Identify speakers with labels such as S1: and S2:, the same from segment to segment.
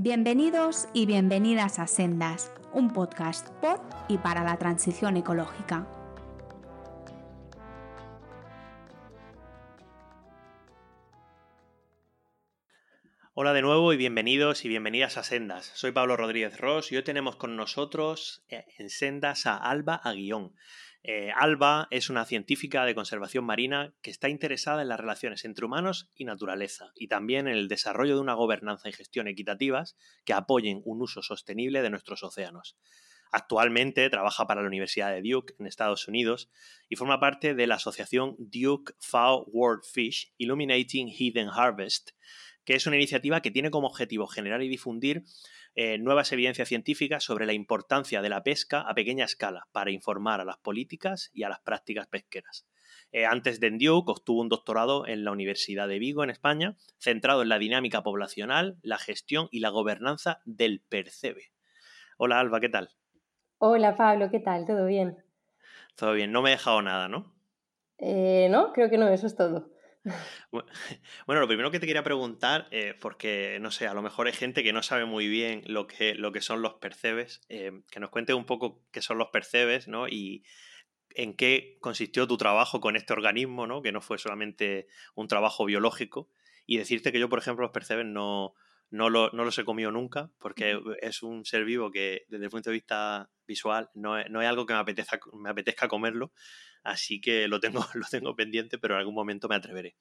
S1: Bienvenidos y bienvenidas a Sendas, un podcast por y para la transición ecológica.
S2: Hola de nuevo y bienvenidos y bienvenidas a Sendas. Soy Pablo Rodríguez Ross y hoy tenemos con nosotros eh, en Sendas a Alba Aguillón. Eh, Alba es una científica de conservación marina que está interesada en las relaciones entre humanos y naturaleza y también en el desarrollo de una gobernanza y gestión equitativas que apoyen un uso sostenible de nuestros océanos. Actualmente trabaja para la Universidad de Duke en Estados Unidos y forma parte de la asociación Duke FAO World Fish Illuminating Hidden Harvest, que es una iniciativa que tiene como objetivo generar y difundir eh, nuevas evidencias científicas sobre la importancia de la pesca a pequeña escala para informar a las políticas y a las prácticas pesqueras. Eh, antes de Duke obtuvo un doctorado en la Universidad de Vigo, en España, centrado en la dinámica poblacional, la gestión y la gobernanza del percebe. Hola Alba, ¿qué tal?
S3: Hola Pablo, ¿qué tal? ¿Todo bien?
S2: Todo bien, no me he dejado nada, ¿no?
S3: Eh, no, creo que no, eso es todo.
S2: Bueno, lo primero que te quería preguntar, eh, porque no sé, a lo mejor hay gente que no sabe muy bien lo que, lo que son los percebes, eh, que nos cuente un poco qué son los percebes, ¿no? Y en qué consistió tu trabajo con este organismo, ¿no? Que no fue solamente un trabajo biológico. Y decirte que yo, por ejemplo, los percebes no, no, lo, no los he comido nunca, porque es un ser vivo que desde el punto de vista visual no es, no es algo que me apetezca, me apetezca comerlo, así que lo tengo, lo tengo pendiente, pero en algún momento me atreveré.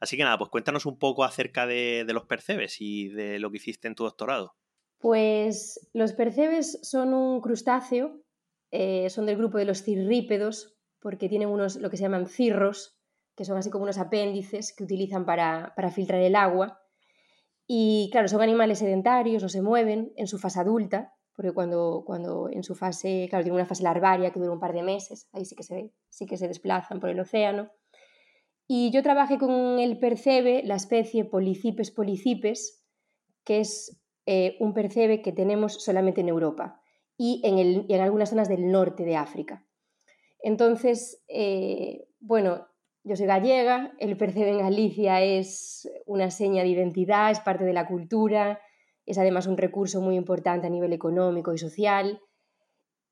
S2: Así que nada, pues cuéntanos un poco acerca de, los percebes y de lo que hiciste en tu doctorado.
S3: Pues los percebes son un crustáceo, eh, son del grupo de los cirrípedos, porque tienen unos, lo que se llaman cirros, que son así como unos apéndices que utilizan para, para filtrar el agua. Y claro, son animales sedentarios, no se mueven en su fase adulta, porque cuando, cuando en su fase, claro, tiene una fase larvaria que dura un par de meses, ahí sí que se, sí que se desplazan por el océano. Y yo trabajé con el percebe, la especie Polycipes polycipes, que es eh, un percebe que tenemos solamente en Europa y en, el, en algunas zonas del norte de África. Entonces, eh, bueno, yo soy gallega, el percebe en Galicia es una seña de identidad, es parte de la cultura, es además un recurso muy importante a nivel económico y social.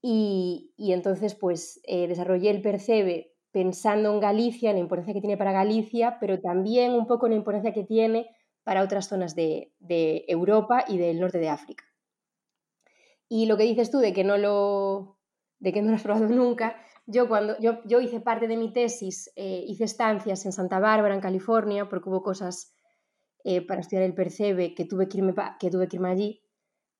S3: Y, entonces, pues, eh, desarrollé el Percebe pensando en Galicia, en la importancia que tiene para Galicia, pero también un poco en la importancia que tiene para otras zonas de, Europa y del norte de África. Y lo que dices tú de que no lo, de que no lo has probado nunca, yo cuando yo, yo hice parte de mi tesis, eh, hice estancias en Santa Bárbara, en California, porque hubo cosas eh, para estudiar el percebe que tuve que, irme que tuve que irme allí,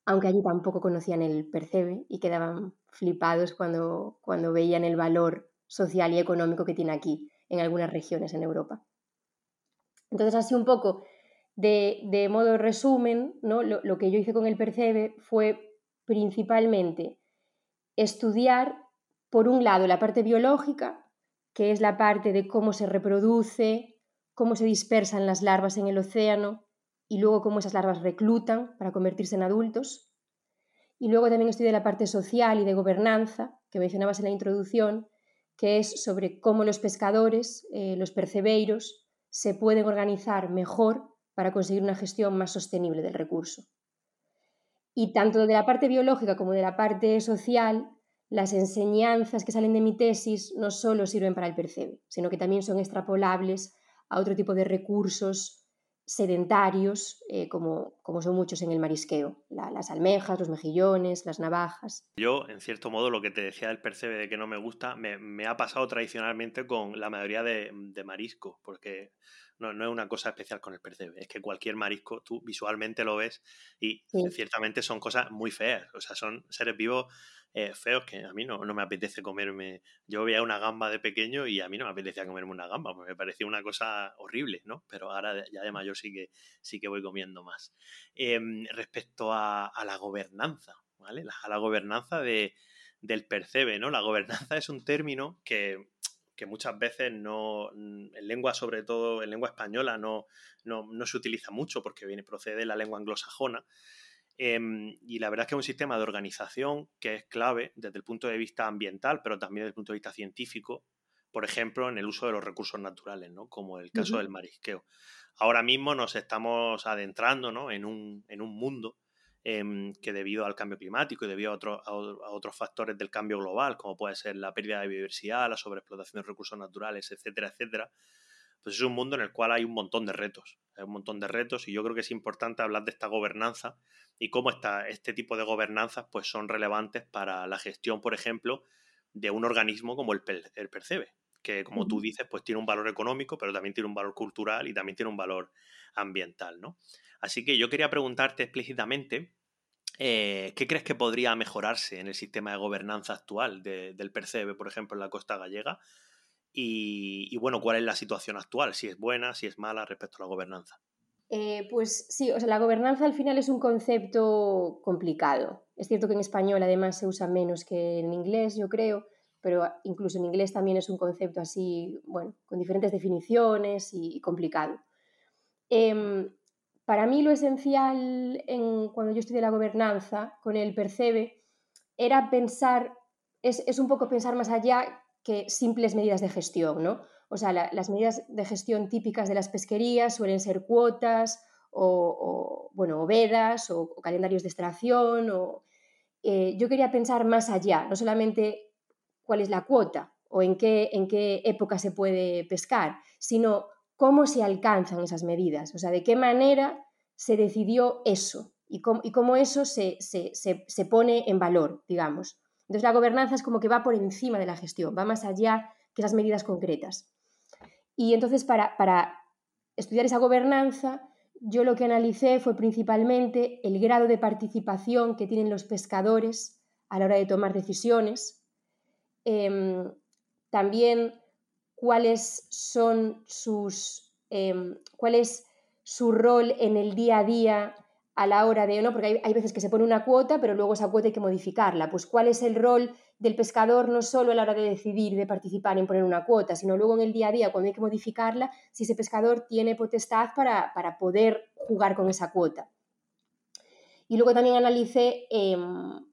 S3: aunque allí tampoco conocían el percebe y quedaban flipados cuando, cuando veían el valor social y económico que tiene aquí, en algunas regiones en Europa. Entonces, así un poco, de, de modo resumen, ¿no? lo, lo que yo hice con el percebe fue principalmente estudiar, por un lado, la parte biológica, que es la parte de cómo se reproduce, cómo se dispersan las larvas en el océano y luego cómo esas larvas reclutan para convertirse en adultos. Y luego también estudié la parte social y de gobernanza que mencionabas en la introducción, que es sobre cómo los pescadores, eh, los percebeiros, se pueden organizar mejor para conseguir una gestión más sostenible del recurso. Y tanto de la parte biológica como de la parte social, las enseñanzas que salen de mi tesis no solo sirven para el percebe, sino que también son extrapolables a otro tipo de recursos sedentarios, eh, como, como, son muchos en el marisqueo, las almejas, los mejillones, las navajas.
S2: Yo, en cierto modo, lo que te decía del percebe de que no me gusta, me, ha pasado tradicionalmente con la mayoría de, de mariscos, porque no, no, es una cosa especial con el percebe, es que cualquier marisco tú visualmente lo ves y ciertamente son cosas muy feas, o sea, son seres vivos eh, feos que a mí no, no, me apetece comerme. Yo veía una gamba de pequeño y a mí no me apetecía comerme una gamba, porque me parecía una cosa horrible, ¿no? Pero ahora ya de mayor sí que, sí que voy comiendo más. Em, respecto a, la gobernanza, ¿vale? a la gobernanza de, del percebe, ¿no? La gobernanza es un término que, que muchas veces no, en lengua sobre todo, en lengua española no, no, no se utiliza mucho porque viene, procede de la lengua anglosajona. Em, y la verdad es que es un sistema de organización que es clave desde el punto de vista ambiental, pero también desde el punto de vista científico, por ejemplo, en el uso de los recursos naturales, ¿no? como el caso del marisqueo. Ahora mismo nos estamos adentrando ¿no? en, un, en un mundo em, que debido al cambio climático y debido a, a, otros factores del cambio global, como puede ser la pérdida de biodiversidad, la sobreexplotación de recursos naturales, etcétera, etcétera, pues es un mundo en el cual hay un montón de retos, hay un montón de retos y yo creo que es importante hablar de esta gobernanza y cómo esta, este tipo de gobernanzas pues son relevantes para la gestión, por ejemplo, de un organismo como el, el Percebe, que como tú dices, pues tiene un valor económico, pero también tiene un valor cultural y también tiene un valor ambiental, ¿no? Así que yo quería preguntarte explícitamente eh, ¿qué crees que podría mejorarse en el sistema de gobernanza actual del Percebe, por ejemplo, en la costa gallega? Y, bueno, ¿cuál es la situación actual? Si es buena, si es mala respecto a la gobernanza.
S3: Eh, pues sí, o sea, la gobernanza al final es un concepto complicado. Es cierto que en español además se usa menos que en inglés, yo creo, pero incluso en inglés también es un concepto así, bueno, con diferentes definiciones y, complicado. Em, para mí lo esencial en, cuando yo estudié la gobernanza con el Percebe era pensar, es, es un poco pensar más allá que simples medidas de gestión, ¿no? O sea, las medidas de gestión típicas de las pesquerías suelen ser cuotas o, bueno, vedas o, calendarios de extracción. O, eh, yo quería pensar más allá, no solamente cuál es la cuota o en qué, en qué época se puede pescar, sino cómo se alcanzan esas medidas, o sea, de qué manera se decidió eso y cómo, y cómo eso se, se, se pone en valor, digamos. Entonces la gobernanza es como que va por encima de la gestión, va más allá que esas medidas concretas. Y entonces para, para estudiar esa gobernanza, yo lo que analicé fue principalmente el grado de participación que tienen los pescadores a la hora de tomar decisiones, em, también cuáles son sus, em, cuál es su rol en el día a día a la hora de, ¿no? Porque hay, veces que se pone una cuota, pero luego esa cuota hay que modificarla. Pues cuál es el rol del pescador no solo a la hora de decidir, de participar en poner una cuota, sino luego en el día a día, cuando hay que modificarla, si ese pescador tiene potestad para, poder jugar con esa cuota. Y luego también analicé em,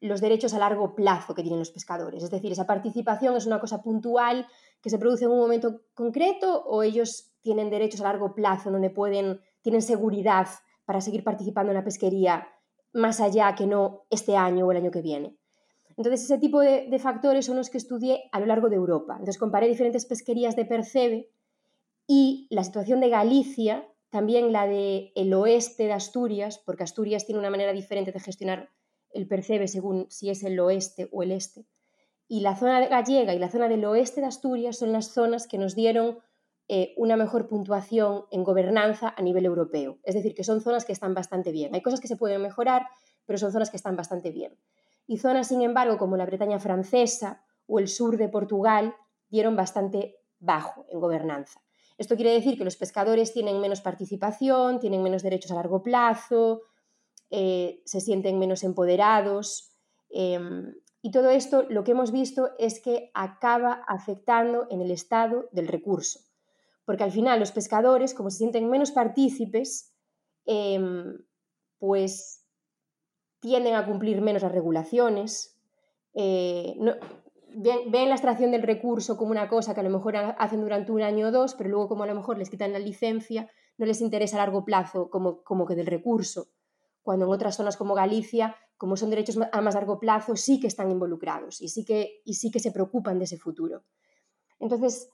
S3: los derechos a largo plazo que tienen los pescadores. Es decir, esa participación es una cosa puntual que se produce en un momento concreto o ellos tienen derechos a largo plazo donde pueden, tienen seguridad para seguir participando en la pesquería más allá que no este año o el año que viene. Entonces, ese tipo de, factores son los que estudié a lo largo de Europa. Entonces, comparé diferentes pesquerías de Percebe y la situación de Galicia, también la del el oeste de Asturias, porque Asturias tiene una manera diferente de gestionar el Percebe según si es el oeste o el este. Y la zona gallega y la zona del oeste de Asturias son las zonas que nos dieron eh, una mejor puntuación en gobernanza a nivel europeo. Es decir, que son zonas que están bastante bien. Hay cosas que se pueden mejorar, pero son zonas que están bastante bien. Y zonas, sin embargo, como la Bretaña francesa o el sur de Portugal, dieron bastante bajo en gobernanza. Esto quiere decir que los pescadores tienen menos participación, tienen menos derechos a largo plazo, eh, se sienten menos empoderados. Em, y todo esto lo que hemos visto es que acaba afectando en el estado del recurso porque al final los pescadores, como se sienten menos partícipes, em, pues tienden a cumplir menos las regulaciones, eh, ven, la extracción del recurso como una cosa que a lo mejor hacen durante un año o dos, pero luego como a lo mejor les quitan la licencia, no les interesa a largo plazo como, como que del recurso, cuando en otras zonas como Galicia, como son derechos a más largo plazo, sí que están involucrados y sí que, y sí que se preocupan de ese futuro. Entonces,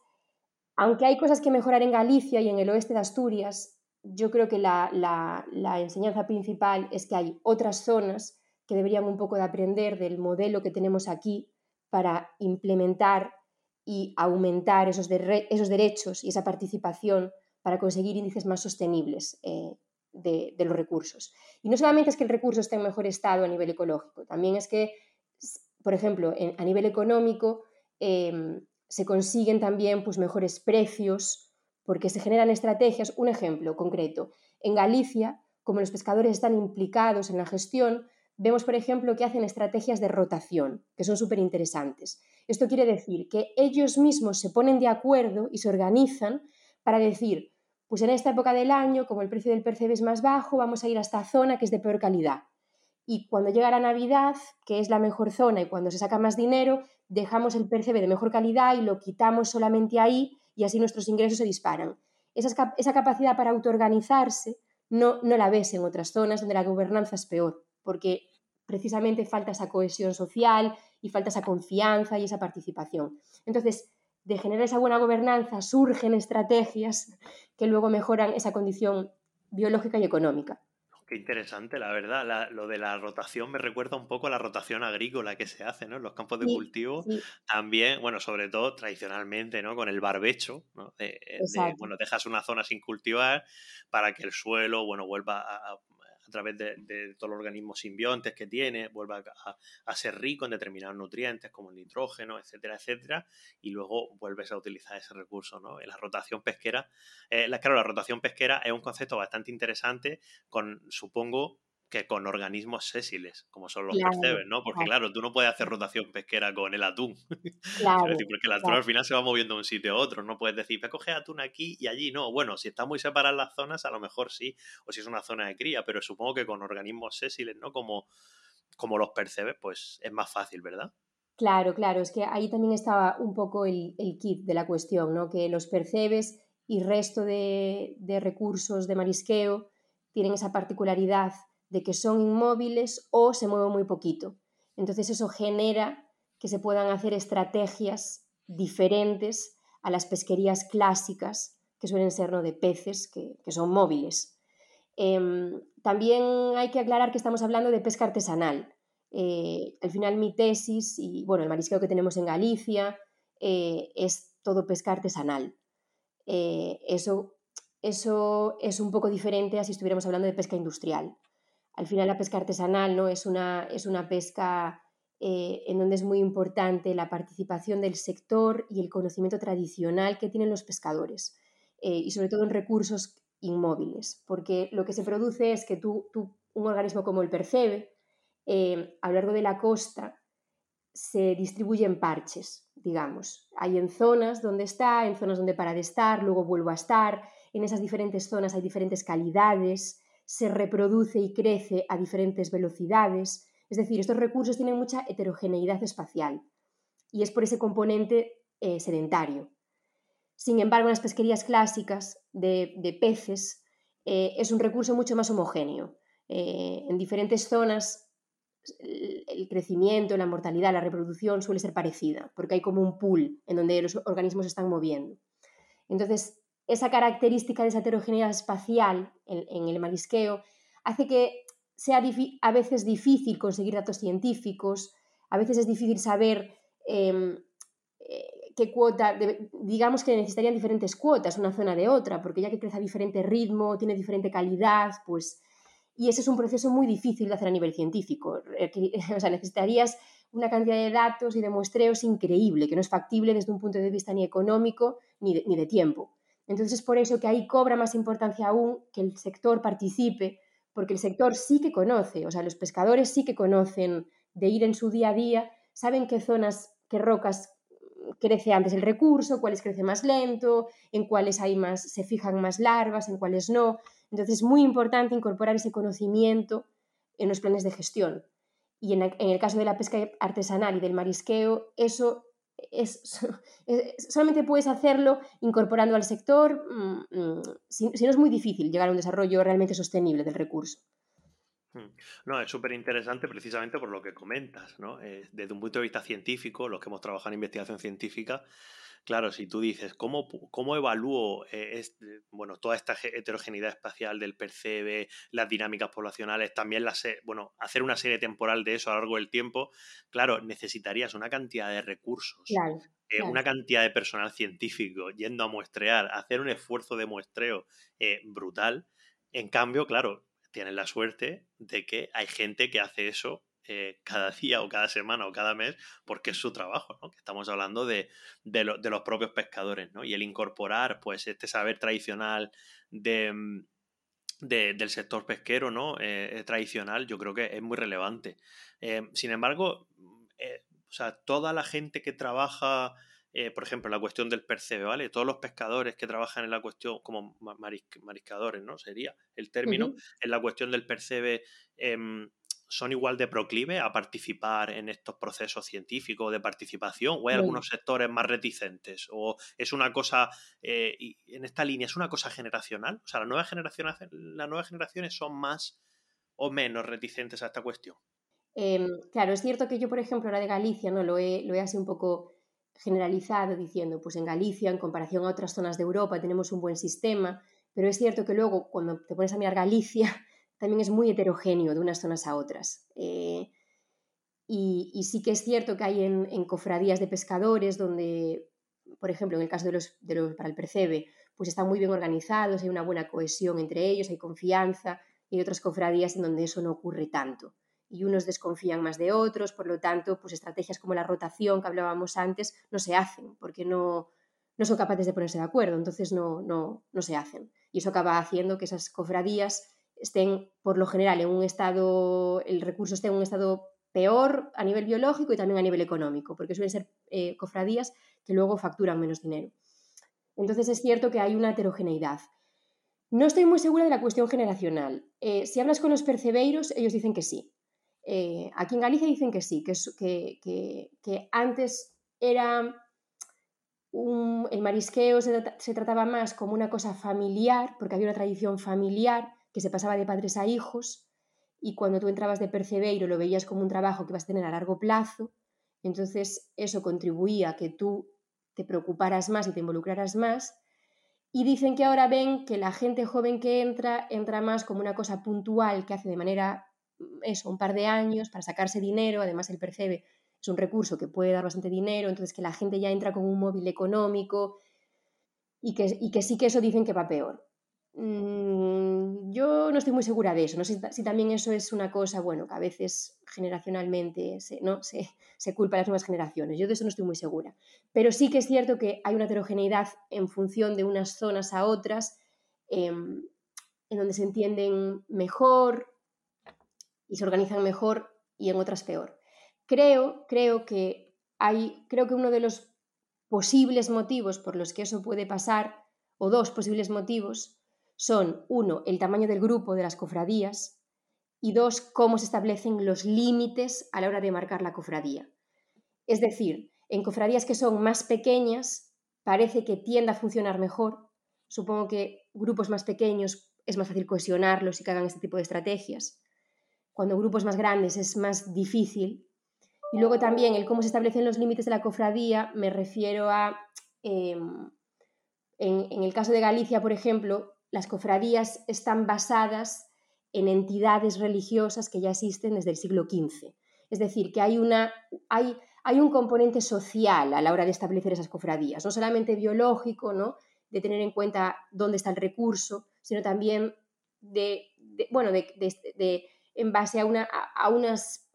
S3: aunque hay cosas que mejorar en Galicia y en el oeste de Asturias, yo creo que la, enseñanza principal es que hay otras zonas que deberían un poco de aprender del modelo que tenemos aquí para implementar y aumentar esos, esos derechos y esa participación para conseguir índices más sostenibles eh, de, los recursos. Y no solamente es que el recurso esté en mejor estado a nivel ecológico, también es que, por ejemplo, a nivel económico, em, se consiguen también pues, mejores precios porque se generan estrategias. Un ejemplo concreto, en Galicia, como los pescadores están implicados en la gestión, vemos, por ejemplo, que hacen estrategias de rotación, que son súper interesantes. Esto quiere decir que ellos mismos se ponen de acuerdo y se organizan para decir, pues en esta época del año, como el precio del percebe es más bajo, vamos a ir a esta zona que es de peor calidad. Y cuando llega la Navidad, que es la mejor zona y cuando se saca más dinero, dejamos el percebe de mejor calidad y lo quitamos solamente ahí y así nuestros ingresos se disparan. Esa, capacidad para autoorganizarse no, no la ves en otras zonas donde la gobernanza es peor. porque precisamente falta esa cohesión social y falta esa confianza y esa participación. Entonces, de generar esa buena gobernanza surgen estrategias que luego mejoran esa condición biológica y económica.
S2: Qué interesante, la verdad. lo de la rotación me recuerda un poco a la rotación agrícola que se hace, ¿no? En los campos de cultivo. También, bueno, sobre todo tradicionalmente, ¿no? Con el barbecho, ¿no? bueno, dejas una zona sin cultivar para que el suelo, bueno, vuelva a, a través de, todos los organismos simbiontes que tiene, vuelva a, ser rico en determinados nutrientes como el nitrógeno, etcétera, etcétera, y luego vuelves a utilizar ese recurso, ¿no? En la rotación pesquera, eh, claro, la rotación pesquera es un concepto bastante interesante con, supongo, que con organismos sésiles, como son los percebes, ¿no? Porque claro. tú no puedes hacer rotación pesquera con el atún. Claro, porque el atún al final se va moviendo de un sitio a otro. No puedes decir, a coger atún aquí y allí. No, bueno, si están muy separadas las zonas, a lo mejor sí. O si es una zona de cría, pero supongo que con organismos sésiles, ¿no? Como, como los percebes, pues es más fácil, ¿verdad?
S3: Claro, claro. Es que ahí también estaba un poco el, el kit de la cuestión, ¿no? Que los percebes y resto de, de recursos de marisqueo tienen esa particularidad de que son inmóviles o se mueven muy poquito. Entonces eso genera que se puedan hacer estrategias diferentes a las pesquerías clásicas, que suelen ser ¿no? de peces, que, son móviles. Em, también hay que aclarar que estamos hablando de pesca artesanal. Eh, al final mi tesis y bueno, el marisqueo que tenemos en Galicia eh, es todo pesca artesanal. Eh, eso, eso es un poco diferente a si estuviéramos hablando de pesca industrial al final la pesca artesanal ¿no? es, una, es una pesca eh, en donde es muy importante la participación del sector y el conocimiento tradicional que tienen los pescadores, eh, y sobre todo en recursos inmóviles, porque lo que se produce es que tú, un organismo como el percebe, eh, a lo largo de la costa, se distribuye en parches, digamos. Hay en zonas donde está, en zonas donde para de estar, luego vuelvo a estar. En esas diferentes zonas hay diferentes calidades, se reproduce y crece a diferentes velocidades. Es decir, estos recursos tienen mucha heterogeneidad espacial y es por ese componente eh, sedentario. Sin embargo, en las pesquerías clásicas de, peces eh, es un recurso mucho más homogéneo. Eh, en diferentes zonas el crecimiento, la mortalidad, la reproducción suele ser parecida, porque hay como un pool en donde los organismos se están moviendo. Entonces, esa característica de esa heterogeneidad espacial en, el marisqueo hace que sea a veces difícil conseguir datos científicos, a veces es difícil saber em, eh, qué cuota, digamos que necesitarían diferentes cuotas una zona de otra, porque ya que crece a diferente ritmo, tiene diferente calidad, pues... Y ese es un proceso muy difícil de hacer a nivel científico. O sea, necesitarías una cantidad de datos y de muestreos increíble, que no es factible desde un punto de vista ni económico ni ni de tiempo. Entonces es por eso que ahí cobra más importancia aún que el sector participe, porque el sector sí que conoce, o sea, los pescadores sí que conocen de ir en su día a día, saben qué zonas, qué rocas crece antes el recurso, cuáles crece más lento, en cuáles hay más, se fijan más larvas, en cuáles no. Entonces es muy importante incorporar ese conocimiento en los planes de gestión. Y en el caso de la pesca artesanal y del marisqueo, eso es, solamente puedes hacerlo incorporando al sector, mm, mm, si, no es muy difícil llegar a un desarrollo realmente sostenible del recurso.
S2: Hmm. No, es súper interesante precisamente por lo que comentas, ¿no? Eh, desde un punto de vista científico, los que hemos trabajado en investigación científica, Claro, si tú dices, ¿cómo, cómo evalúo eh, bueno, toda esta heterogeneidad espacial del percebe, las dinámicas poblacionales, también las, bueno, hacer una serie temporal de eso a lo largo del tiempo? Claro, necesitarías una cantidad de recursos, eh, una cantidad de personal científico yendo a muestrear, hacer un esfuerzo de muestreo eh, brutal. En cambio, claro, tienen la suerte de que hay gente que hace eso eh, cada día o cada semana o cada mes, porque es su trabajo, ¿no? Que estamos hablando de, de, los propios pescadores, ¿no? Y el incorporar, pues, este saber tradicional de, mm, del sector pesquero, ¿no? Eh, tradicional, yo creo que es muy relevante. Eh, sin embargo, o sea, toda la gente que trabaja... por ejemplo, en la cuestión del percebe, ¿vale? Todos los pescadores que trabajan en la cuestión, como mariscadores, ¿no? Sería el término, en la cuestión del percebe, em, son igual de proclive a participar en estos procesos científicos de participación o hay algunos sectores más reticentes o es una cosa eh, en esta línea es una cosa generacional o sea las nuevas generaciones las nuevas generaciones son más o menos reticentes a esta cuestión?
S3: Em, claro, es cierto que yo, por ejemplo, ahora de Galicia, ¿no? Lo he, lo he así un poco generalizado diciendo, pues en Galicia, en comparación a otras zonas de Europa, tenemos un buen sistema, pero es cierto que luego cuando te pones a mirar Galicia, también es muy heterogéneo de unas zonas a otras. Eh, y, sí que es cierto que hay en, cofradías de pescadores donde, por ejemplo, en el caso de los, de los para el percebe, pues están muy bien organizados, hay una buena cohesión entre ellos, hay confianza, y hay otras cofradías en donde eso no ocurre tanto y unos desconfían más de otros, por lo tanto, pues estrategias como la rotación que hablábamos antes no se hacen porque no, no son capaces de ponerse de acuerdo, entonces no, no, no se hacen. Y eso acaba haciendo que esas cofradías estén, por lo general, en un estado, el recurso esté en un estado peor a nivel biológico y también a nivel económico, porque suelen ser eh, cofradías que luego facturan menos dinero. Entonces es cierto que hay una heterogeneidad. No estoy muy segura de la cuestión generacional. Eh, si hablas con los percebeiros, ellos dicen que sí, eh, aquí en Galicia dicen que sí, que, que, antes era el marisqueo se, trataba más como una cosa familiar, porque había una tradición familiar que se pasaba de padres a hijos, y cuando tú entrabas de percebeiro lo veías como un trabajo que ibas a tener a largo plazo, entonces eso contribuía a que tú te preocuparas más y te involucraras más. Y dicen que ahora ven que la gente joven que entra entra más como una cosa puntual que hace de manera eso, un par de años para sacarse dinero, además el percebe es un recurso que puede dar bastante dinero, entonces que la gente ya entra con un móvil económico y que, y que sí que eso dicen que va peor. Yo no estoy muy segura de eso, no sé si, también eso es una cosa, bueno, que a veces generacionalmente se, ¿no? se, se culpa a las nuevas generaciones, yo de eso no estoy muy segura, pero sí que es cierto que hay una heterogeneidad en función de unas zonas a otras, em, en donde se entienden mejor, y se organizan mejor y en otras peor. Creo, creo que hay, creo que uno de los posibles motivos por los que eso puede pasar, o dos posibles motivos, son, uno, el tamaño del grupo de las cofradías, y dos, cómo se establecen los límites a la hora de marcar la cofradía. Es decir, en cofradías que son más pequeñas, parece que tiende a funcionar mejor. Supongo que grupos más pequeños es más fácil cohesionarlos y que hagan este tipo de estrategias cuando grupos más grandes es más difícil. Y luego también el cómo se establecen los límites de la cofradía, me refiero a, em, en, el caso de Galicia, por ejemplo, las cofradías están basadas en entidades religiosas que ya existen desde el siglo XV. Es decir, que hay, una, hay, hay un componente social a la hora de establecer esas cofradías, no solamente biológico, ¿no? de tener en cuenta dónde está el recurso, sino también de, bueno, de, en base a, una, a, unas,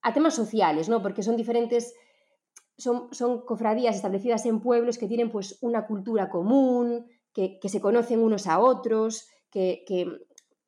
S3: a temas sociales, ¿no? porque son diferentes, son, son, cofradías establecidas en pueblos que tienen pues una cultura común, que, se conocen unos a otros, que,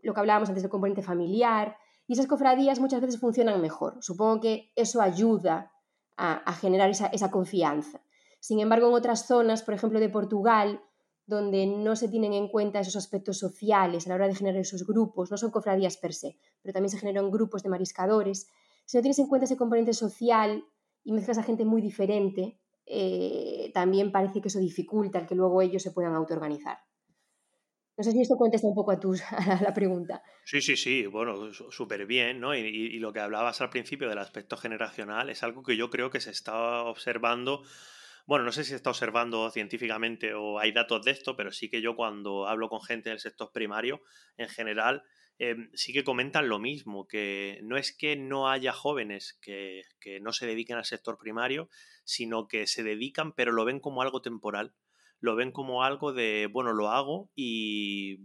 S3: lo que hablábamos antes del componente familiar, y esas cofradías muchas veces funcionan mejor. Supongo que eso ayuda a, generar esa, confianza. Sin embargo, en otras zonas, por ejemplo de Portugal, donde no se tienen en cuenta esos aspectos sociales a la hora de generar esos grupos, no son cofradías per se, pero también se generan grupos de mariscadores. Si no tienes en cuenta ese componente social y mezclas a gente muy diferente, eh, también parece que eso dificulta el que luego ellos se puedan autoorganizar. No sé si esto contesta un poco a, tu, a la pregunta.
S2: Sí, sí, sí, bueno, súper bien, ¿no? Y, y, lo que hablabas al principio del aspecto generacional es algo que yo creo que se está observando bueno, no sé si se está observando científicamente o hay datos de esto, pero sí que yo cuando hablo con gente del sector primario, en general, em, sí que comentan lo mismo, que no es que no haya jóvenes que, no se dediquen al sector primario, sino que se dedican, pero lo ven como algo temporal. Lo ven como algo de, bueno, lo hago y,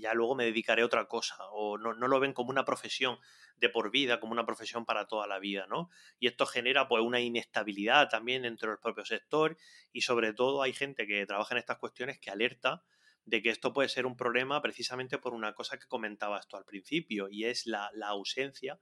S2: ya luego me dedicaré a otra cosa. O no, no, lo ven como una profesión de por vida, como una profesión para toda la vida, ¿no? Y esto genera pues una inestabilidad también dentro del propio sector y sobre todo hay gente que trabaja en estas cuestiones que alerta de que esto puede ser un problema precisamente por una cosa que comentabas tú al principio y es la, ausencia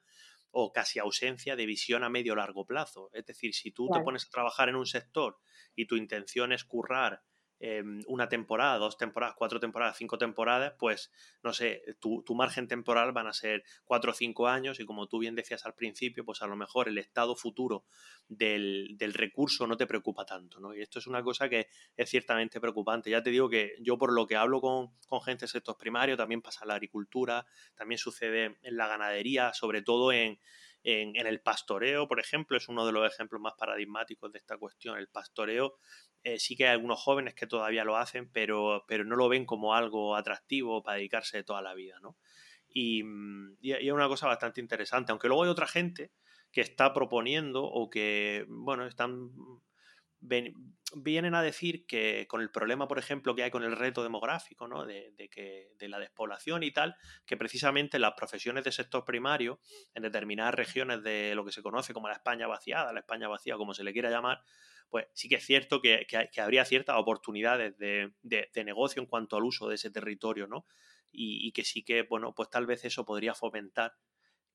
S2: o casi ausencia de visión a medio largo plazo. Es decir, si tú te pones a trabajar en un sector y tu intención es currar em, una temporada, dos temporadas, cuatro temporadas, cinco temporadas, pues no sé, tu, margen temporal van a ser cuatro o cinco años y como tú bien decías al principio, pues a lo mejor el estado futuro del, recurso no te preocupa tanto, ¿no? Y esto es una cosa que es ciertamente preocupante. Ya te digo que yo por lo que hablo con, con gente de sector primario, también pasa en la agricultura, también sucede en la ganadería, sobre todo en en, el pastoreo, por ejemplo, es uno de los ejemplos más paradigmáticos de esta cuestión. El pastoreo eh, sí que hay algunos jóvenes que todavía lo hacen, pero, pero no lo ven como algo atractivo para dedicarse toda la vida, ¿no? Y, mm, y, es una cosa bastante interesante, aunque luego hay otra gente que está proponiendo o que, bueno, están vienen a decir que con el problema, por ejemplo, que hay con el reto demográfico, ¿no? de, que, de la despoblación y tal, que precisamente las profesiones de sector primario, en determinadas regiones de lo que se conoce como la España vaciada, la España vacía, como se le quiera llamar, pues sí que es cierto que, habría ciertas oportunidades de, negocio en cuanto al uso de ese territorio, ¿no? Y, que sí que, bueno, pues tal vez eso podría fomentar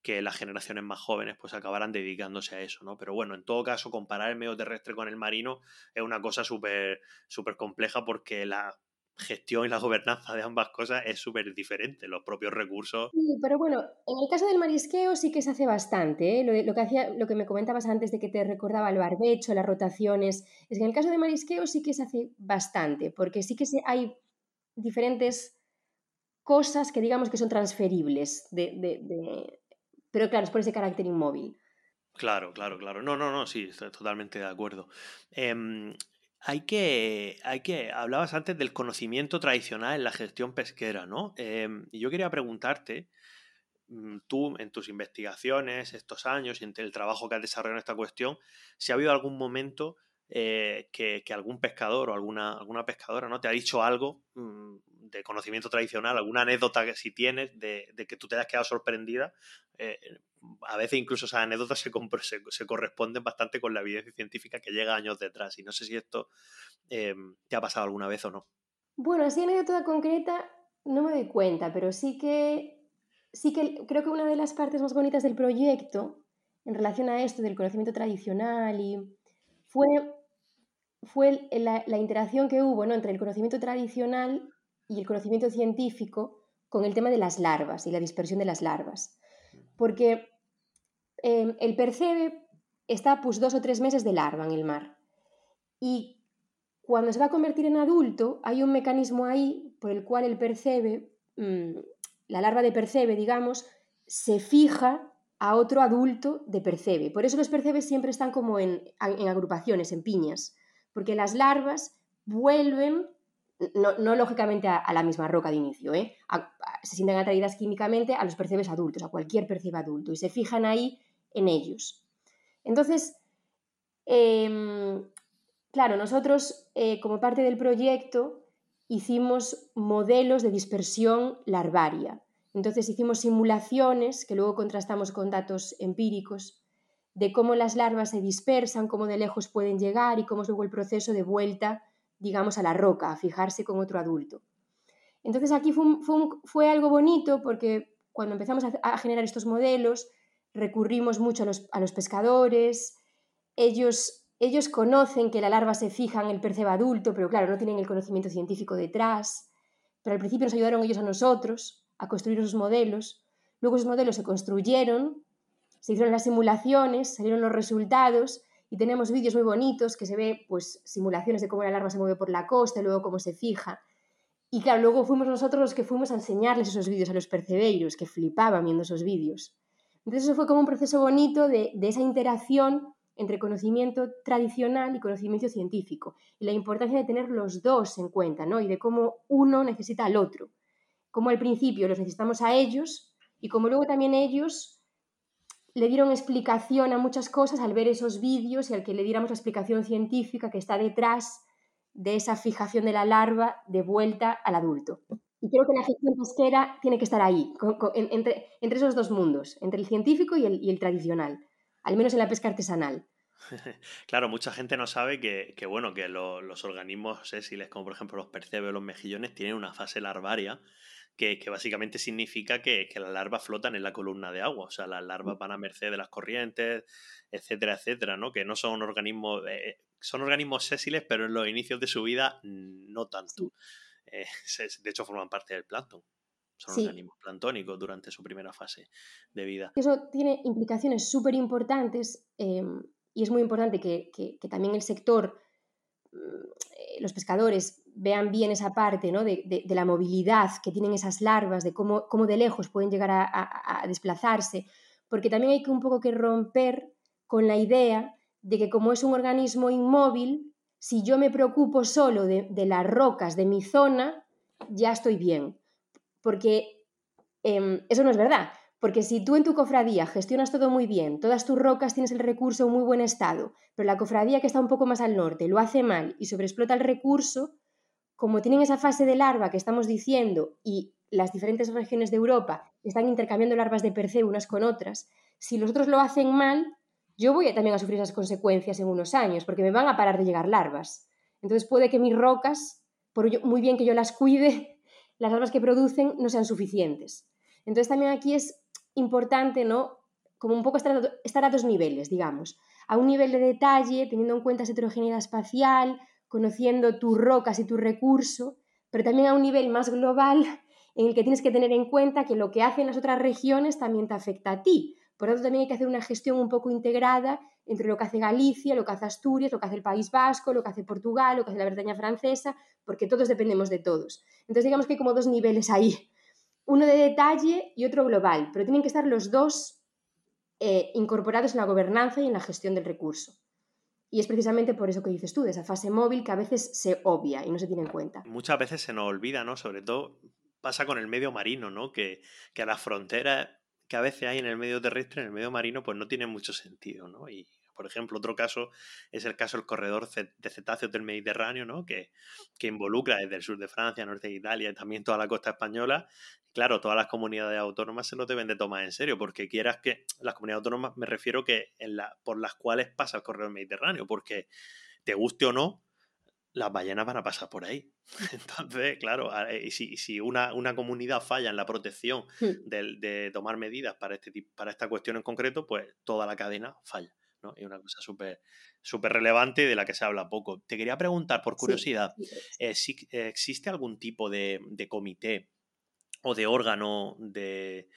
S2: que las generaciones más jóvenes pues acabarán dedicándose a eso, ¿no? Pero bueno, en todo caso, comparar el medio terrestre con el marino es una cosa súper súper compleja porque la gestión y la gobernanza de ambas cosas es súper diferente, los propios recursos.
S3: Sí, pero bueno, en el caso del marisqueo sí que se hace bastante, ¿eh? lo, que hacía, lo que me comentabas antes de que te recordaba el barbecho, las rotaciones, es que en el caso del marisqueo sí que se hace bastante, porque sí que hay diferentes cosas que digamos que son transferibles de, pero claro, es por ese carácter inmóvil.
S2: Claro, claro, claro. No, no, no, sí, estoy totalmente de acuerdo. Em, hay que, hay que, hablabas antes del conocimiento tradicional en la gestión pesquera, ¿no? Y yo quería preguntarte, mm, tú en tus investigaciones, estos años y en el trabajo que has desarrollado en esta cuestión, si ha habido algún momento eh, que, algún pescador o alguna, alguna pescadora ¿no? te ha dicho algo mm, de conocimiento tradicional, alguna anécdota que si tienes de, que tú te hayas quedado sorprendida. Eh, a veces incluso esas anécdotas se, se, corresponden bastante con la evidencia científica que llega años detrás. Y no sé si esto eh, te ha pasado alguna vez o no.
S3: Bueno, así anécdota concreta no me doy cuenta, pero sí que, sí que creo que una de las partes más bonitas del proyecto en relación a esto del conocimiento tradicional y fue, fue la, interacción que hubo ¿no? entre el conocimiento tradicional y el conocimiento científico con el tema de las larvas y la dispersión de las larvas. Porque em, el percebe está pues dos o tres meses de larva en el mar. Y cuando se va a convertir en adulto, hay un mecanismo ahí por el cual el percebe, mm, la larva de percebe, digamos, se fija a otro adulto de percebe. Por eso los percebes siempre están como en, en agrupaciones, en piñas, porque las larvas vuelven no, lógicamente a, la misma roca de inicio, ¿eh? se sienten atraídas químicamente a los percebes adultos, a cualquier percebe adulto, y se fijan ahí en ellos. Entonces, em, claro, nosotros eh, como parte del proyecto hicimos modelos de dispersión larvaria. Entonces hicimos simulaciones que luego contrastamos con datos empíricos de cómo las larvas se dispersan, cómo de lejos pueden llegar y cómo es luego el proceso de vuelta digamos, a la roca, a fijarse con otro adulto. Entonces aquí fue, algo bonito porque cuando empezamos a, generar estos modelos, recurrimos mucho a los, pescadores, ellos, ellos conocen que la larva se fija en el percebe adulto, pero claro, no tienen el conocimiento científico detrás, pero al principio nos ayudaron ellos a nosotros a construir esos modelos, luego esos modelos se construyeron, se hicieron las simulaciones, salieron los resultados y tenemos vídeos muy bonitos que se ve pues simulaciones de cómo la larva se mueve por la costa y luego cómo se fija. Y claro, luego fuimos nosotros los que fuimos a enseñarles esos vídeos a los percebeiros, que flipaban viendo esos vídeos. Entonces eso fue como un proceso bonito de, de esa interacción entre conocimiento tradicional y conocimiento científico, y la importancia de tener los dos en cuenta, ¿no? Y de cómo uno necesita al otro. Como al principio los necesitamos a ellos y como luego también ellos le dieron explicación a muchas cosas al ver esos vídeos y al que le diéramos la explicación científica que está detrás de esa fijación de la larva de vuelta al adulto. Y creo que la gestión pesquera tiene que estar ahí, entre, esos dos mundos, entre el científico y el, tradicional, al menos en la pesca artesanal.
S2: Claro, mucha gente no sabe que, bueno, que los organismos sésiles, como por ejemplo los percebes o los mejillones, tienen una fase larvaria que, básicamente significa que, las larvas flotan en la columna de agua, o sea, las larvas van a merced de las corrientes, etcétera, etcétera, ¿no? Que no son organismos, eh, son organismos sésiles, pero en los inicios de su vida no tanto. Eh, de hecho, forman parte del plancton. Son organismos plantónicos durante su primera fase de vida.
S3: Eso tiene implicaciones súper importantes em, y es muy importante que, también el sector, mm, los pescadores, vean bien esa parte ¿no? de, la movilidad que tienen esas larvas, de cómo, cómo de lejos pueden llegar a, desplazarse, porque también hay que un poco que romper con la idea de que como es un organismo inmóvil, si yo me preocupo solo de, las rocas de mi zona, ya estoy bien. Porque em, eso no es verdad. Porque si tú en tu cofradía gestionas todo muy bien, todas tus rocas tienes el recurso en muy buen estado, pero la cofradía que está un poco más al norte lo hace mal y sobreexplota el recurso, como tienen esa fase de larva que estamos diciendo y las diferentes regiones de Europa están intercambiando larvas de Perseo unas con otras, si los otros lo hacen mal, yo voy también a sufrir esas consecuencias en unos años, porque me van a parar de llegar larvas. Entonces puede que mis rocas, por muy bien que yo las cuide, las larvas que producen no sean suficientes. Entonces también aquí es importante, ¿no? Como un poco estar, a dos niveles, digamos. A un nivel de detalle, teniendo en cuenta esa heterogeneidad espacial, conociendo tus rocas y tu recurso, pero también a un nivel más global en el que tienes que tener en cuenta que lo que hacen las otras regiones también te afecta a ti. Por lo tanto, también hay que hacer una gestión un poco integrada entre lo que hace Galicia, lo que hace Asturias, lo que hace el País Vasco, lo que hace Portugal, lo que hace la Bretaña francesa, porque todos dependemos de todos. Entonces, digamos que hay como dos niveles ahí uno de detalle y otro global, pero tienen que estar los dos eh, incorporados en la gobernanza y en la gestión del recurso. Y es precisamente por eso que dices tú, de esa fase móvil que a veces se obvia y no se tiene en cuenta.
S2: Muchas veces se nos olvida, ¿no? Sobre todo pasa con el medio marino, ¿no? Que, que a las fronteras que a veces hay en el medio terrestre, en el medio marino, pues no tiene mucho sentido, ¿no? Y por ejemplo, otro caso es el caso del corredor de cetáceos del Mediterráneo, ¿no? que, que involucra desde el sur de Francia, norte de Italia y también toda la costa española. Claro, todas las comunidades autónomas se lo deben de tomar en serio, porque quieras que las comunidades autónomas me refiero que en la, por las cuales pasa el corredor mediterráneo, porque te guste o no, las ballenas van a pasar por ahí. Entonces, claro, y si, si una, una, comunidad falla en la protección hmm. de, de, tomar medidas para, este, para esta cuestión en concreto, pues toda la cadena falla. Es una cosa súper súper relevante de la que se habla poco. Te quería preguntar, por curiosidad, eh, si existe algún tipo de, comité o de órgano de,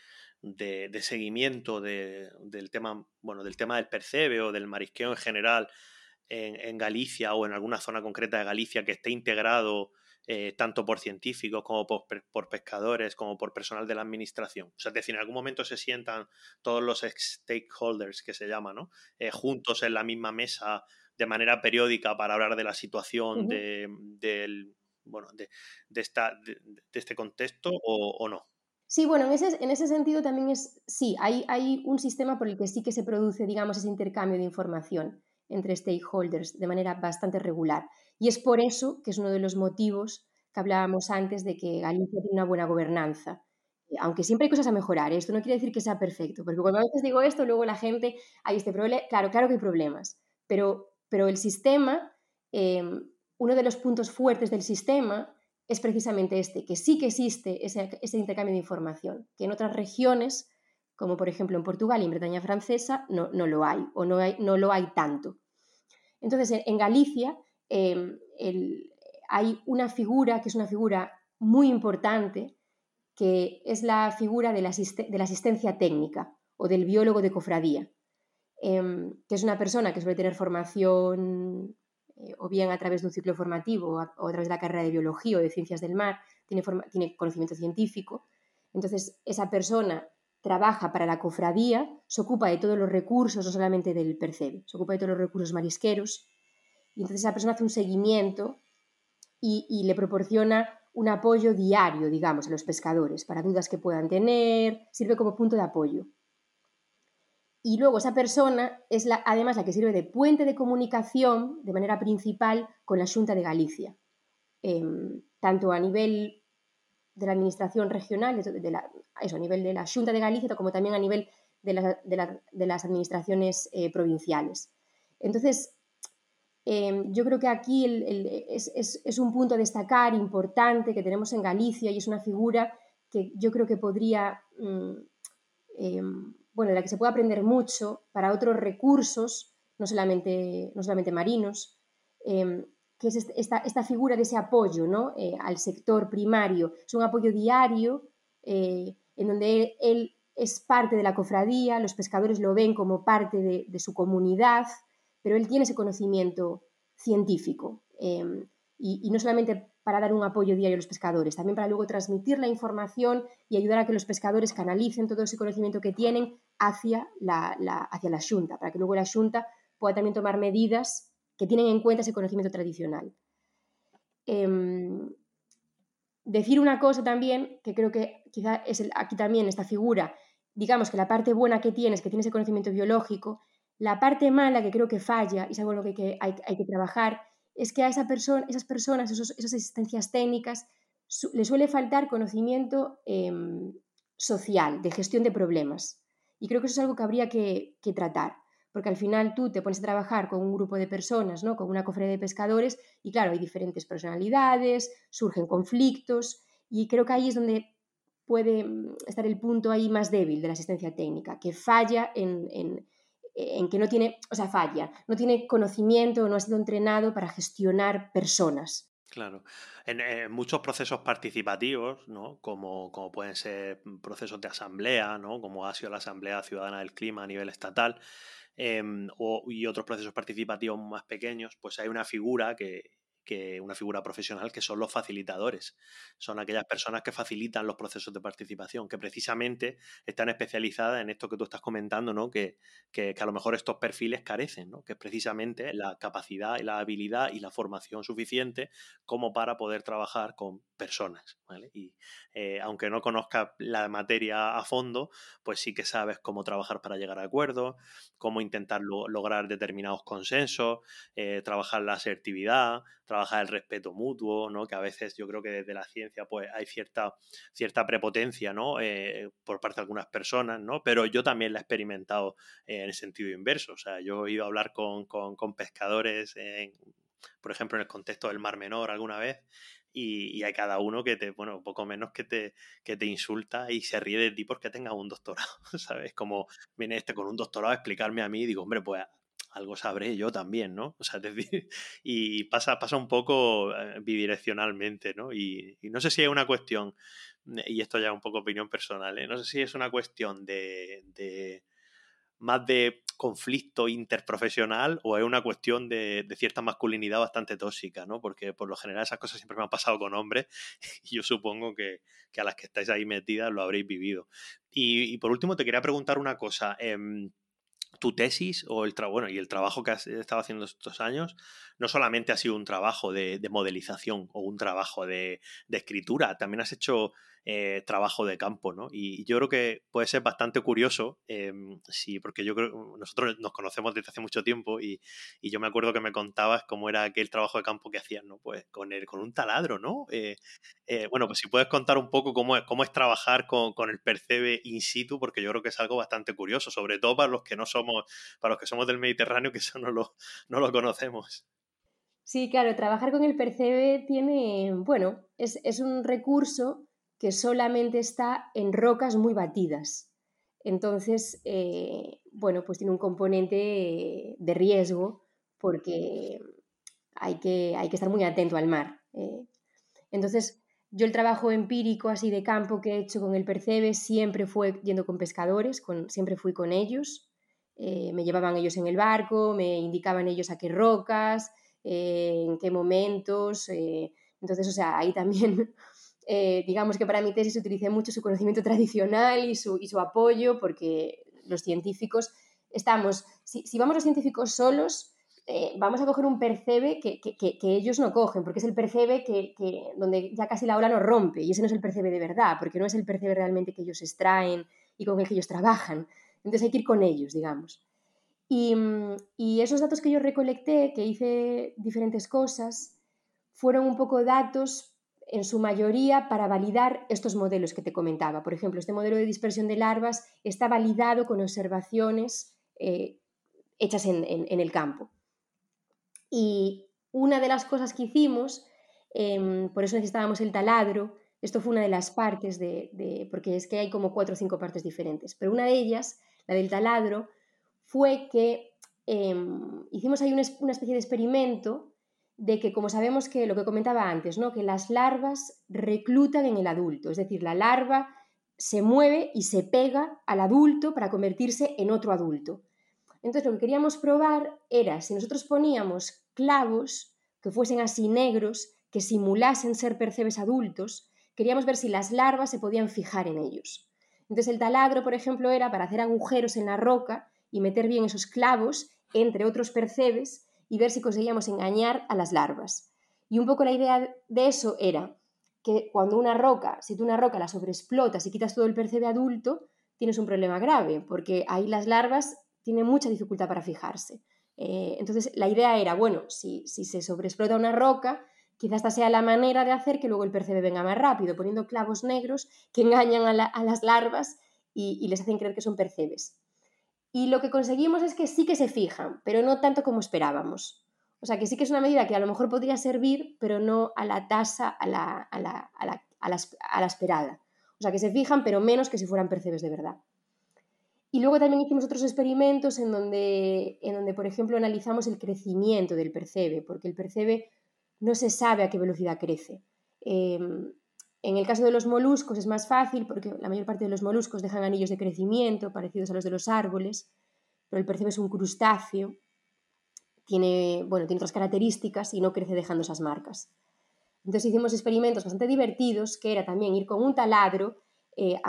S2: seguimiento del tema, bueno, del tema del percebe o del marisqueo en general en, en, Galicia o en alguna zona concreta de Galicia que esté integrado eh, tanto por científicos como por, pescadores, como por personal de la administración. O sea, es decir, en algún momento se sientan todos los stakeholders, que se llama, ¿no? Eh, juntos en la misma mesa de manera periódica para hablar de la situación de, del, bueno, de, este contexto o, no.
S3: Sí, bueno, en ese, en ese, sentido también es, sí, hay, hay un sistema por el que sí que se produce, digamos, ese intercambio de información entre stakeholders de manera bastante regular. Y es por eso que es uno de los motivos que hablábamos antes de que Galicia tiene una buena gobernanza. Eh, aunque siempre hay cosas a mejorar, ¿eh? esto no quiere decir que sea perfecto, porque cuando a veces digo esto, luego la gente, hay este problema, claro, claro que hay problemas, pero, pero el sistema, em, uno de los puntos fuertes del sistema es precisamente este, que sí que existe ese, intercambio de información, que en otras regiones, como por ejemplo en Portugal y en Bretaña francesa, no, no lo hay o no, no lo hay tanto. Entonces, en Galicia Em, hay una figura que es una figura muy importante, que es la figura de la, asistencia técnica o del biólogo de cofradía, em, que es una persona que suele tener formación eh, o bien a través de un ciclo formativo o a, través de la carrera de biología o de ciencias del mar, tiene, tiene conocimiento científico. Entonces, esa persona trabaja para la cofradía, se ocupa de todos los recursos, no solamente del percebe, se ocupa de todos los recursos marisqueros, y entonces esa persona hace un seguimiento y, le proporciona un apoyo diario, digamos, a los pescadores para dudas que puedan tener, sirve como punto de apoyo. Y luego esa persona es la, además la que sirve de puente de comunicación de manera principal con la Junta de Galicia, em, tanto a nivel de la administración regional, de eso, a nivel de la Junta de Galicia, como también a nivel de, las administraciones eh, provinciales. Entonces, Em, yo creo que aquí es, un punto a destacar importante que tenemos en Galicia y es una figura que yo creo que podría, mm, em, bueno, de la que se puede aprender mucho para otros recursos, no solamente, no solamente marinos, em, que es esta, esta figura de ese apoyo ¿no? Eh, al sector primario. Es un apoyo diario eh, en donde él, es parte de la cofradía, los pescadores lo ven como parte de, su comunidad, pero él tiene ese conocimiento científico. Y, no solamente para dar un apoyo diario a los pescadores, también para luego transmitir la información y ayudar a que los pescadores canalicen todo ese conocimiento que tienen hacia la, hacia la Junta, para que luego la Junta pueda también tomar medidas que tienen en cuenta ese conocimiento tradicional. Em, decir una cosa también, que creo que quizá es aquí también esta figura, digamos que la parte buena que tienes, que tienes ese conocimiento biológico, la parte mala que creo que falla, y es algo en lo que hay, que trabajar, es que a esa persona, esas personas, esas asistencias técnicas, le suele faltar conocimiento em, social, de gestión de problemas. Y creo que eso es algo que habría que tratar porque al final tú te pones a trabajar con un grupo de personas, ¿no? con una cofradía de pescadores, y claro, hay diferentes personalidades, surgen conflictos, y creo que ahí es donde puede mm, estar el punto ahí más débil de la asistencia técnica, que falla en, que no tiene, o sea, falla, no tiene conocimiento, no ha sido entrenado para gestionar personas.
S2: Claro. En, muchos procesos participativos, ¿no? Como, como, pueden ser procesos de asamblea, ¿no? como ha sido la Asamblea Ciudadana del Clima a nivel estatal, Em, y otros procesos participativos más pequeños, pues hay una figura que, que una figura profesional que son los facilitadores. Son aquellas personas que facilitan los procesos de participación, que precisamente están especializadas en esto que tú estás comentando, ¿no? Que, que, a lo mejor estos perfiles carecen, ¿no? que es precisamente la capacidad y la habilidad y la formación suficiente como para poder trabajar con personas. Y eh, aunque no conozcas la materia a fondo, pues sí que sabes cómo trabajar para llegar a acuerdos, cómo intentar lograr determinados consensos, eh, trabajar la asertividad, trabajar el respeto mutuo, ¿no? Que a veces yo creo que desde la ciencia pues hay cierta, cierta prepotencia, ¿no? Eh, por parte de algunas personas, ¿no? Pero yo también la he experimentado en el sentido inverso. O sea, yo he ido a hablar con, pescadores, por ejemplo, en el contexto del Mar Menor alguna vez, y, hay cada uno que te, bueno, poco menos que te, que te insulta y se ríe de ti porque tengas un doctorado, ¿sabes? Como viene este con un doctorado a explicarme a mí y digo, hombre, pues algo sabré yo también, ¿no? O sea, decir, y pasa, pasa un poco eh, bidireccionalmente, ¿no? Y, no sé si es una cuestión, y esto ya es un poco opinión personal, ¿eh? no sé si es una cuestión de, de más de conflicto interprofesional o es una cuestión de, cierta masculinidad bastante tóxica, ¿no? Porque por lo general esas cosas siempre me han pasado con hombres y yo supongo que, a las que estáis ahí metidas lo habréis vivido. Y, por último te quería preguntar una cosa. Em, tu tesis o el bueno, y el trabajo que has estado haciendo estos años no solamente ha sido un trabajo de, modelización o un trabajo de, escritura, también has hecho eh, trabajo de campo, ¿no? Y yo creo que puede ser bastante curioso, em, sí, porque yo creo nosotros nos conocemos desde hace mucho tiempo y, yo me acuerdo que me contabas cómo era aquel trabajo de campo que hacías, ¿no? Pues con, el, con un taladro, ¿no? Eh, eh, bueno, pues si puedes contar un poco cómo es, cómo es trabajar con, el percebe in situ, porque yo creo que es algo bastante curioso, sobre todo para los que no somos, para los que somos del Mediterráneo, que eso no lo, no lo conocemos.
S3: Sí, claro, trabajar con el percebe tiene, bueno, es, es un recurso que solamente está en rocas muy batidas. Entonces, eh, bueno, pues tiene un componente de riesgo porque hay que, hay que estar muy atento al mar. Eh. Entonces, yo el trabajo empírico así de campo que he hecho con el Percebe siempre fue yendo con pescadores, siempre fui con ellos. Eh, me llevaban ellos en el barco, me indicaban ellos a qué rocas, en qué momentos. entonces, o sea, ahí también eh, digamos que para mi tesis utilicé mucho su conocimiento tradicional y su, y su apoyo, porque los científicos estamos, si, si vamos los científicos solos, eh, vamos a coger un percebe que, que, que, ellos no cogen, porque es el percebe que, donde ya casi la ola nos rompe, y ese no es el percebe de verdad, porque no es el percebe realmente que ellos extraen y con el que ellos trabajan. Entonces hay que ir con ellos, digamos. Y, y esos datos que yo recolecté, que hice diferentes cosas, fueron un poco datos en su mayoría para validar estos modelos que te comentaba. Por ejemplo, este modelo de dispersión de larvas está validado con observaciones eh, hechas en, el campo. Y una de las cosas que hicimos, em, por eso necesitábamos el taladro, esto fue una de las partes de, porque es que hay como cuatro o cinco partes diferentes, pero una de ellas, la del taladro, fue que em, hicimos ahí una, especie de experimento de que, como sabemos que lo que comentaba antes, ¿no? que las larvas reclutan en el adulto, es decir, la larva se mueve y se pega al adulto para convertirse en otro adulto. Entonces lo que queríamos probar era si nosotros poníamos clavos que fuesen así negros, que simulasen ser percebes adultos, queríamos ver si las larvas se podían fijar en ellos. Entonces el taladro, por ejemplo, era para hacer agujeros en la roca y meter bien esos clavos entre otros percebes y ver si conseguíamos engañar a las larvas. Y un poco la idea de eso era que cuando una roca, si tú una roca la sobreexplotas y quitas todo el percebe adulto, tienes un problema grave, porque ahí las larvas tienen mucha dificultad para fijarse. Eh, entonces, la idea era, bueno, si, si se sobreexplota una roca, quizás esta sea la manera de hacer que luego el percebe venga más rápido, poniendo clavos negros que engañan a, las larvas y, y les hacen creer que son percebes. Y lo que conseguimos es que sí que se fijan, pero no tanto como esperábamos. O sea, que sí que es una medida que a lo mejor podría servir, pero no a la tasa, a la, a la, a la, a la esperada. O sea, que se fijan, pero menos que si fueran percebes de verdad. Y luego también hicimos otros experimentos en donde, en donde, por ejemplo, analizamos el crecimiento del percebe, porque el percebe no se sabe a qué velocidad crece. Em, en el caso de los moluscos es más fácil porque la mayor parte de los moluscos dejan anillos de crecimiento parecidos a los de los árboles, pero el percebe es un crustáceo, tiene, bueno, tiene otras características y no crece dejando esas marcas. Entonces hicimos experimentos bastante divertidos, que era también ir con un taladro, eh,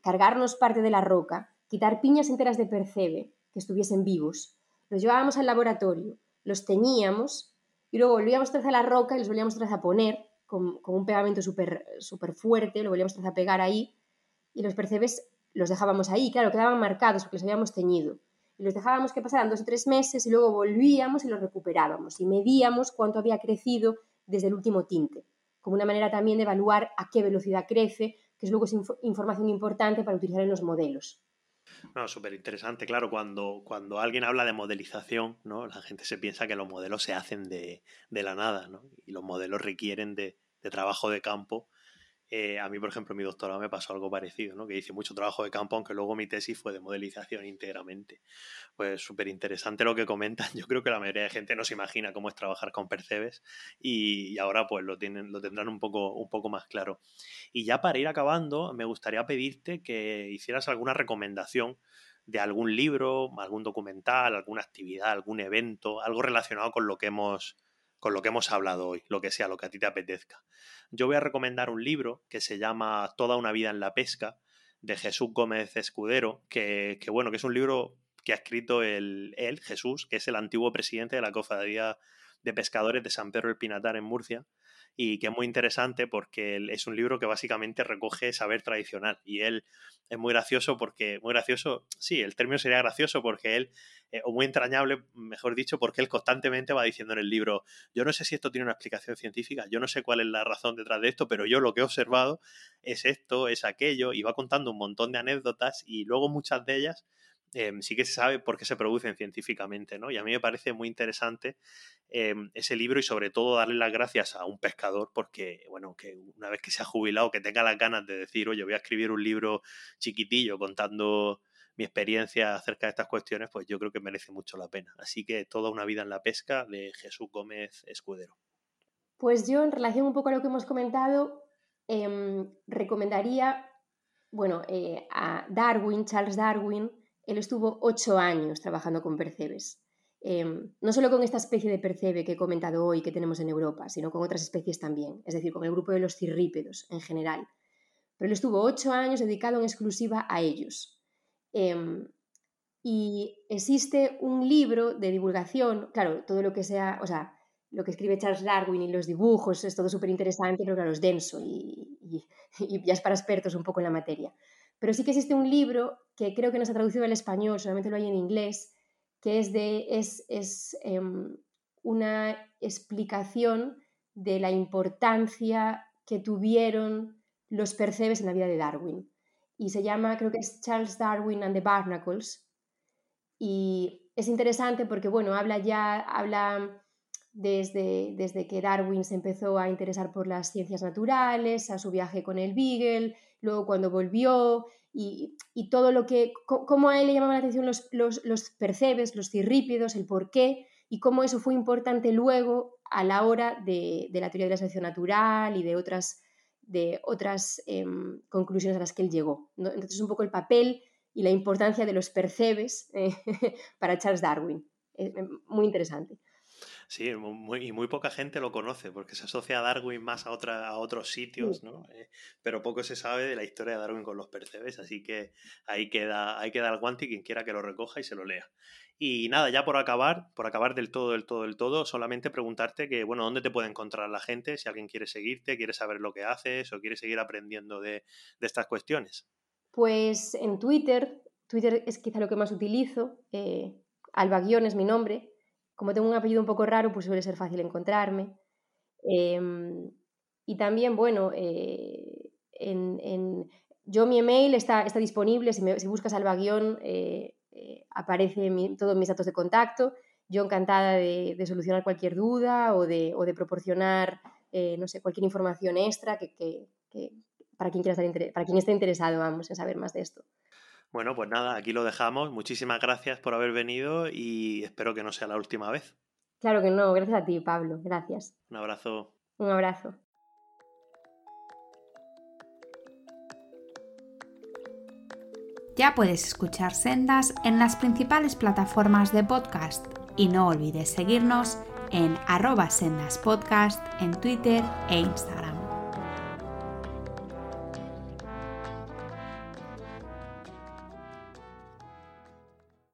S3: cargarnos parte de la roca, quitar piñas enteras de percebe que estuviesen vivos, los llevábamos al laboratorio, los teñíamos y luego volvíamos otra a la roca y los volvíamos otra a poner con, un pegamento súper super fuerte, lo volvíamos a pegar ahí y los percebes los dejábamos ahí, claro, quedaban marcados porque los habíamos teñido. Y los dejábamos que pasaran dos o tres meses y luego volvíamos y los recuperábamos y medíamos cuánto había crecido desde el último tinte, como una manera también de evaluar a qué velocidad crece, que es luego información importante para utilizar en los modelos.
S2: No, súper interesante. Claro, cuando, cuando alguien habla de modelización, ¿no? La gente se piensa que los modelos se hacen de, de la nada, ¿no? Y los modelos requieren de, de trabajo de campo eh, a mí, por ejemplo, en mi doctorado me pasó algo parecido, ¿no? que hice mucho trabajo de campo, aunque luego mi tesis fue de modelización íntegramente. Pues súper interesante lo que comentan. Yo creo que la mayoría de gente no se imagina cómo es trabajar con percebes y, ahora pues lo, tienen, lo tendrán un poco, un poco más claro. Y ya para ir acabando, me gustaría pedirte que hicieras alguna recomendación de algún libro, algún documental, alguna actividad, algún evento, algo relacionado con lo que hemos con lo que hemos hablado hoy, lo que sea, lo que a ti te apetezca. Yo voy a recomendar un libro que se llama Toda una vida en la pesca, de Jesús Gómez Escudero, que, bueno, que es un libro que ha escrito el, él, Jesús, que es el antiguo presidente de la Cofradía de Pescadores de San Pedro del Pinatar en Murcia, y que es muy interesante porque es un libro que básicamente recoge saber tradicional y él es muy gracioso porque, muy gracioso, sí, el término sería gracioso porque él, eh, o muy entrañable, mejor dicho, porque él constantemente va diciendo en el libro, yo no sé si esto tiene una explicación científica, yo no sé cuál es la razón detrás de esto, pero yo lo que he observado es esto, es aquello, y va contando un montón de anécdotas y luego muchas de ellas Em, sí que se sabe por qué se producen científicamente, ¿no? Y a mí me parece muy interesante em, ese libro y sobre todo darle las gracias a un pescador porque, bueno, que una vez que se ha jubilado, que tenga las ganas de decir, oye, voy a escribir un libro chiquitillo contando mi experiencia acerca de estas cuestiones, pues yo creo que merece mucho la pena. Así que toda una vida en la pesca de Jesús Gómez Escudero.
S3: Pues yo, en relación un poco a lo que hemos comentado, em, recomendaría, bueno, eh, a Darwin, Charles Darwin, él estuvo ocho años trabajando con percebes. Em, no solo con esta especie de percebe que he comentado hoy que tenemos en Europa, sino con otras especies también, es decir, con el grupo de los cirrípedos en general. Pero él estuvo ocho años dedicado en exclusiva a ellos. Em, y existe un libro de divulgación, claro, todo lo que sea, o sea, lo que escribe Charles Darwin y los dibujos es todo súper interesante, pero claro, es denso y, y ya es para expertos un poco en la materia. Pero sí que existe un libro que creo que no se ha traducido al español, solamente lo hay en inglés, que es, de, es, es em, una explicación de la importancia que tuvieron los percebes en la vida de Darwin. Y se llama, creo que es Charles Darwin and the Barnacles. Y es interesante porque, bueno, habla ya, habla desde, desde que Darwin se empezó a interesar por las ciencias naturales, a su viaje con el Beagle, luego cuando volvió y, todo lo que, cómo a él le llamaban la atención los, los, percebes, los cirrípidos, el por qué, y cómo eso fue importante luego a la hora de, la teoría de la selección natural y de otras, de otras em, conclusiones a las que él llegó. Entonces, un poco el papel y la importancia de los percebes eh, para Charles Darwin. muy interesante.
S2: Sí, muy, y muy poca gente lo conoce porque se asocia a Darwin más a, otra, a otros sitios, ¿no? Eh, pero poco se sabe de la historia de Darwin con los percebes, así que ahí queda, ahí queda el guante y quien quiera que lo recoja y se lo lea. Y nada, ya por acabar, por acabar del todo, del todo, del todo, solamente preguntarte que, bueno, ¿dónde te puede encontrar la gente? Si alguien quiere seguirte, quiere saber lo que haces o quiere seguir aprendiendo de, estas cuestiones.
S3: Pues en Twitter, Twitter es quizá lo que más utilizo, eh, Alba es mi nombre, como tengo un apellido un poco raro, pues suele ser fácil encontrarme. Em, y también, bueno, eh, yo mi email está, está disponible, si, buscas Alba eh, eh, aparece todos mis datos de contacto. Yo encantada de, solucionar cualquier duda o de, proporcionar, no sé, cualquier información extra que, que, para, quien quiera estar para quien esté interesado, vamos, en saber más de esto.
S2: Bueno, pues nada, aquí lo dejamos. Muchísimas gracias por haber venido y espero que no sea la última vez.
S3: Claro que no, gracias a ti, Pablo. Gracias.
S2: Un abrazo.
S3: Un abrazo.
S1: Ya puedes escuchar Sendas en las principales plataformas de podcast y no olvides seguirnos en arroba sendaspodcast en Twitter e Instagram.